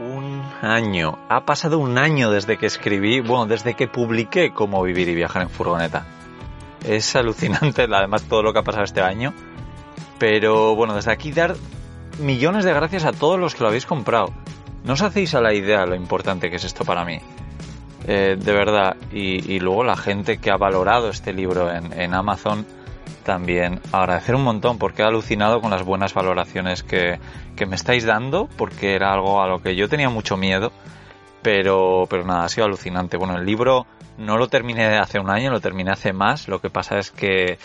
Un año. Ha pasado un año desde que escribí, bueno, desde que publiqué Cómo vivir y viajar en furgoneta. Es alucinante, además, todo lo que ha pasado este año. Pero bueno, desde aquí dar millones de gracias a todos los que lo habéis comprado. No os hacéis a la idea lo importante que es esto para mí. Eh, de verdad. Y, luego la gente que ha valorado este libro en, Amazon también agradecer un montón porque he alucinado con las buenas valoraciones que, que, me estáis dando porque era algo a lo que yo tenía mucho miedo. Pero, pero nada, ha sido alucinante. Bueno, el libro no lo terminé hace un año, lo terminé hace más. Lo que pasa es que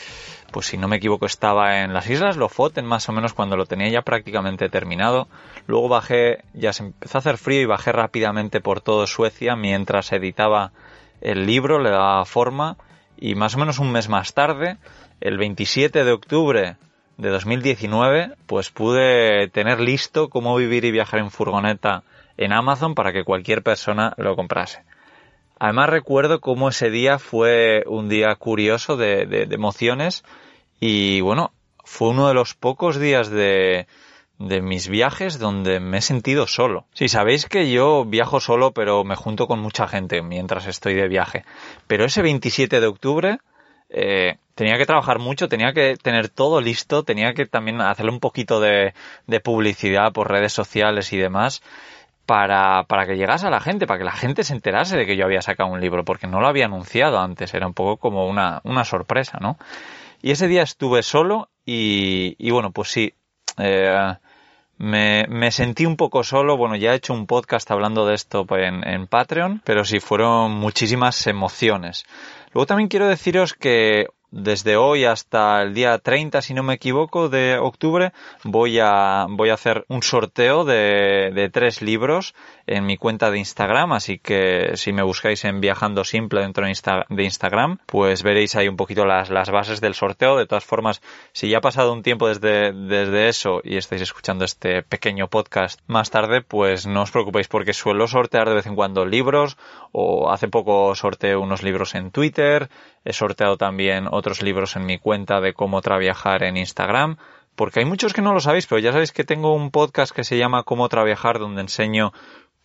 pues si no me equivoco estaba en las Islas Lofoten más o menos cuando lo tenía ya prácticamente terminado. Luego bajé, ya se empezó a hacer frío y bajé rápidamente por todo Suecia mientras editaba el libro, le daba forma y más o menos un mes más tarde, el 27 de octubre de 2019, pues pude tener listo cómo vivir y viajar en furgoneta en Amazon para que cualquier persona lo comprase. Además recuerdo cómo ese día fue un día curioso de, emociones y bueno, fue uno de los pocos días de, mis viajes donde me he sentido solo. Sí, sabéis que yo viajo solo, pero me junto con mucha gente mientras estoy de viaje. Pero ese 27 de octubre eh, tenía que trabajar mucho, tenía que tener todo listo, tenía que también hacerle un poquito de, publicidad por redes sociales y demás. Para, para que llegase a la gente, para que la gente se enterase de que yo había sacado un libro, porque no lo había anunciado antes, era un poco como una, una sorpresa, ¿no? Y ese día estuve solo y, bueno, pues sí, eh, me, sentí un poco solo. Bueno, ya he hecho un podcast hablando de esto en, en Patreon, pero sí fueron muchísimas emociones. Luego también quiero deciros que desde hoy hasta el día 30, si no me equivoco, de octubre, voy a, voy a hacer un sorteo de, tres libros en mi cuenta de Instagram, así que si me buscáis en Viajando Simple dentro de, Instagram, pues veréis ahí un poquito las, las bases del sorteo. De todas formas, si ya ha pasado un tiempo desde, desde eso y estáis escuchando este pequeño podcast más tarde, pues no os preocupéis porque suelo sortear de vez en cuando libros o hace poco sorteé unos libros en Twitter, he sorteado también otros libros en mi cuenta de cómo trabajar en Instagram, porque hay muchos que no lo sabéis, pero ya sabéis que tengo un podcast que se llama Cómo trabajar, donde enseño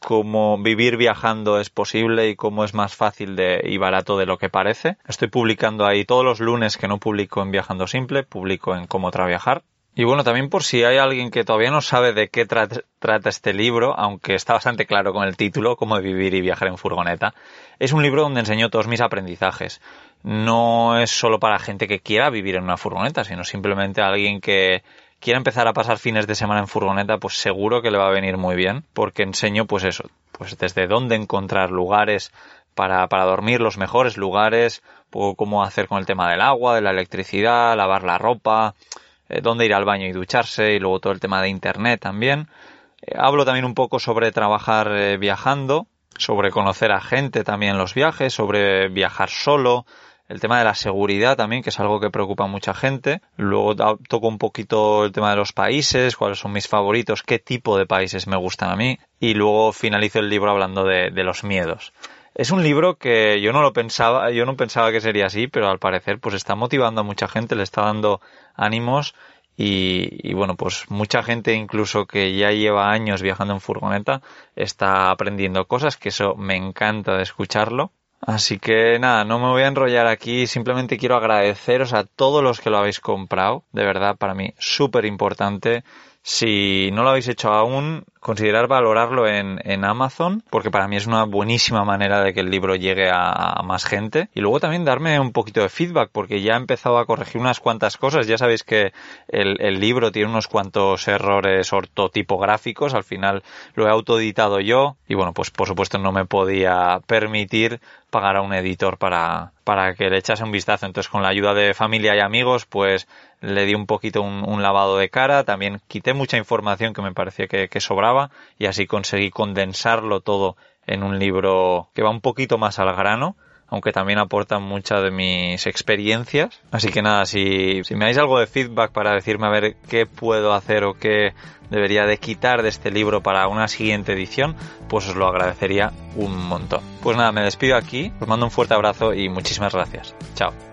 cómo vivir viajando es posible y cómo es más fácil de, y barato de lo que parece. Estoy publicando ahí todos los lunes que no publico en Viajando Simple, publico en Cómo trabajar. Y bueno, también por si hay alguien que todavía no sabe de qué trata este libro, aunque está bastante claro con el título, Cómo vivir y viajar en furgoneta, es un libro donde enseño todos mis aprendizajes no es solo para gente que quiera vivir en una furgoneta, sino simplemente alguien que quiera empezar a pasar fines de semana en furgoneta, pues seguro que le va a venir muy bien, porque enseño pues eso, pues desde dónde encontrar lugares para, para dormir, los mejores lugares, cómo hacer con el tema del agua, de la electricidad, lavar la ropa, eh, dónde ir al baño y ducharse, y luego todo el tema de internet también. Eh, hablo también un poco sobre trabajar eh, viajando, sobre conocer a gente también en los viajes, sobre viajar solo, el tema de la seguridad también, que es algo que preocupa a mucha gente. Luego toco un poquito el tema de los países, cuáles son mis favoritos, qué tipo de países me gustan a mí. Y luego finalizo el libro hablando de, los miedos. Es un libro que yo no lo pensaba, yo no pensaba que sería así, pero al parecer pues está motivando a mucha gente, le está dando ánimos y, y, bueno, pues mucha gente incluso que ya lleva años viajando en furgoneta está aprendiendo cosas, que eso me encanta de escucharlo. Así que nada, no me voy a enrollar aquí, simplemente quiero agradeceros a todos los que lo habéis comprado, de verdad para mí súper importante. Si no lo habéis hecho aún, considerar valorarlo en, en, Amazon, porque para mí es una buenísima manera de que el libro llegue a, más gente. Y luego también darme un poquito de feedback, porque ya he empezado a corregir unas cuantas cosas. Ya sabéis que el, el libro tiene unos cuantos errores ortotipográficos, al final lo he autoeditado yo, y bueno, pues por supuesto no me podía permitir pagar a un editor para, para que le echase un vistazo. Entonces, con la ayuda de familia y amigos, pues le di un poquito un, lavado de cara. También quité mucha información que me parecía que, que sobraba y así conseguí condensarlo todo en un libro que va un poquito más al grano, aunque también aportan muchas de mis experiencias. Así que nada, si, me dais algo de feedback para decirme a ver qué puedo hacer o qué debería de quitar de este libro para una siguiente edición, pues os lo agradecería un montón. Pues nada, me despido aquí, os mando un fuerte abrazo y muchísimas gracias. Chao.